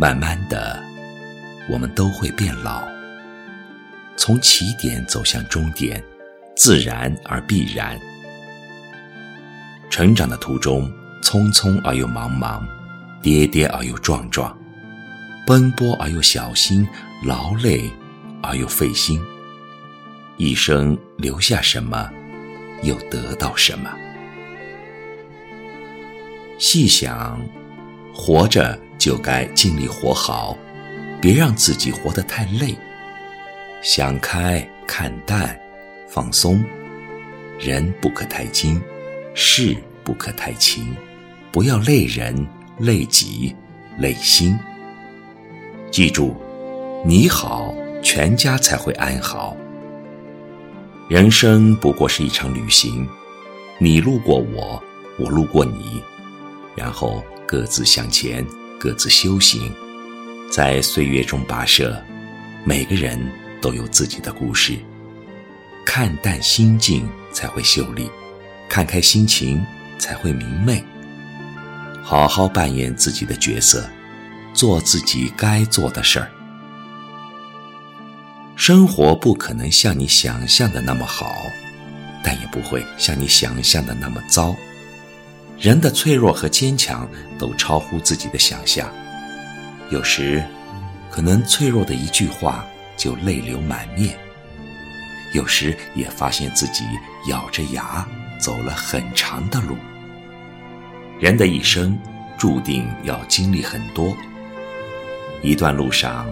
慢慢的，我们都会变老。从起点走向终点，自然而必然。成长的途中，匆匆而又茫茫，跌跌而又撞撞，奔波而又小心，劳累而又费心。一生留下什么，又得到什么？细想，活着就该尽力活好，别让自己活得太累。想开，看淡，放松，人不可太精，事不可太勤，不要累人、累己、累心。记住，你好，全家才会安好。人生不过是一场旅行，你路过我，我路过你，然后各自向前，各自修行，在岁月中跋涉。每个人都有自己的故事。看淡心境才会秀丽，看开心情才会明媚。好好扮演自己的角色，做自己该做的事儿。生活不可能像你想象的那么好，但也不会像你想象的那么糟。人的脆弱和坚强都超乎自己的想象，有时，可能脆弱的一句话就泪流满面；有时也发现自己咬着牙走了很长的路。人的一生注定要经历很多，一段路上，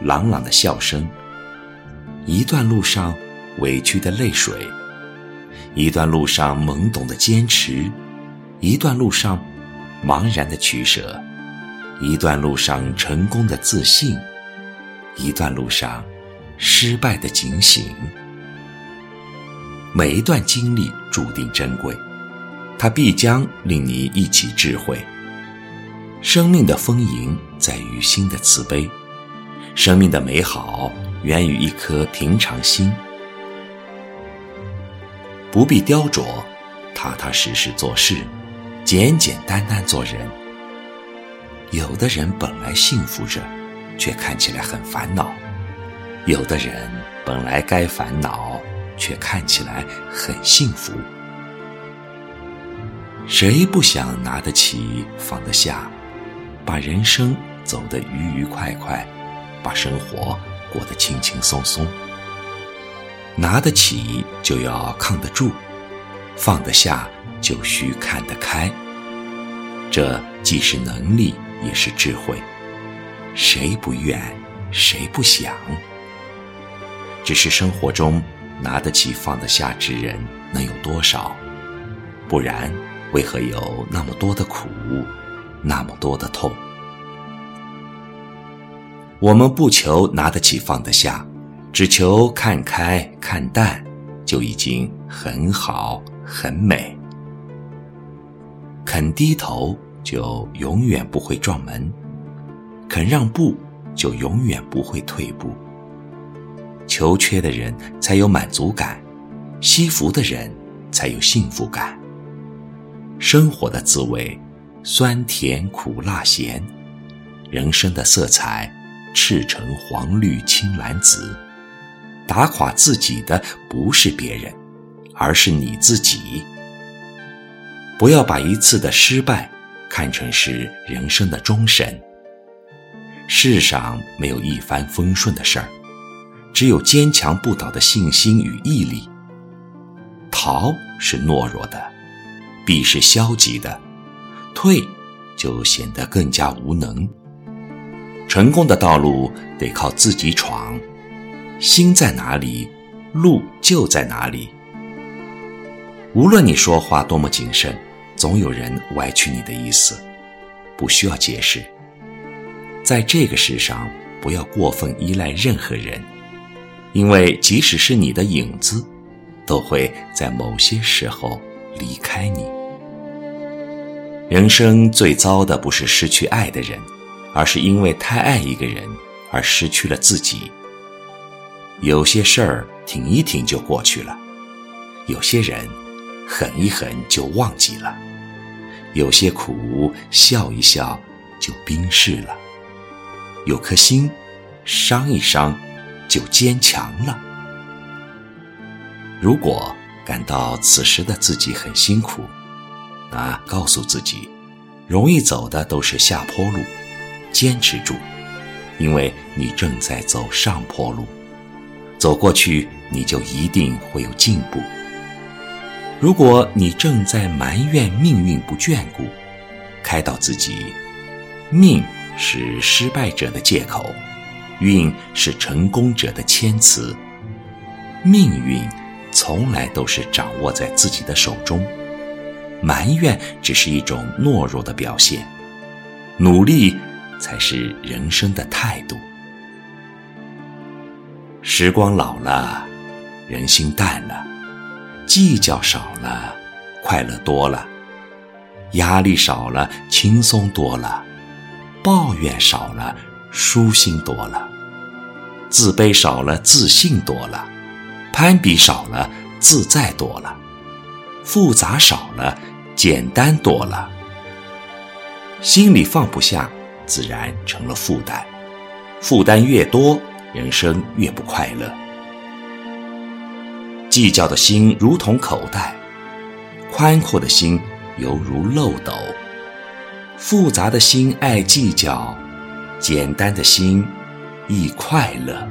朗朗的笑声。一段路上委屈的泪水，一段路上懵懂的坚持，一段路上茫然的取舍，一段路上成功的自信，一段路上失败的警醒。每一段经历注定珍贵，它必将令你一起智慧。生命的丰盈在于心的慈悲，生命的美好。源于一颗平常心，不必雕琢，踏踏实实做事，简简单单做人。有的人本来幸福着，却看起来很烦恼；有的人本来该烦恼，却看起来很幸福。谁不想拿得起，放得下，把人生走得愉愉快快，把生活。过得轻轻松松，拿得起就要抗得住，放得下就需看得开。这既是能力，也是智慧。谁不愿，谁不想？只是生活中拿得起放得下之人能有多少？不然，为何有那么多的苦，那么多的痛？我们不求拿得起放得下，只求看开看淡，就已经很好很美。肯低头，就永远不会撞门；肯让步，就永远不会退步。求缺的人才有满足感，惜福的人才有幸福感。生活的滋味，酸甜苦辣咸，人生的色彩。赤橙黄绿青蓝紫，打垮自己的不是别人，而是你自己。不要把一次的失败看成是人生的终审。世上没有一帆风顺的事儿，只有坚强不倒的信心与毅力。逃是懦弱的，避是消极的，退就显得更加无能。成功的道路得靠自己闯，心在哪里，路就在哪里。无论你说话多么谨慎，总有人歪曲你的意思，不需要解释。在这个世上，不要过分依赖任何人，因为即使是你的影子，都会在某些时候离开你。人生最糟的不是失去爱的人。而是因为太爱一个人而失去了自己。有些事儿挺一挺就过去了，有些人狠一狠就忘记了，有些苦笑一笑就冰释了。有颗心，伤一伤就坚强了。如果感到此时的自己很辛苦，那告诉自己，容易走的都是下坡路，坚持住，因为你正在走上坡路，走过去你就一定会有进步。如果你正在埋怨命运不眷顾，开导自己，命是失败者的借口，运是成功者的谦词。命运从来都是掌握在自己的手中，埋怨只是一种懦弱的表现，努力才是人生的态度。时光老了，人心淡了。计较少了，快乐多了；压力少了，轻松多了；抱怨少了，舒心多了；自卑少了，自信多了；攀比少了，自在多了；复杂少了，简单多了。心里放不下，自然成了负担；负担越多，人生越不快乐。计较的心如同口袋，宽阔的心犹如漏斗；复杂的心爱计较，简单的心易快乐。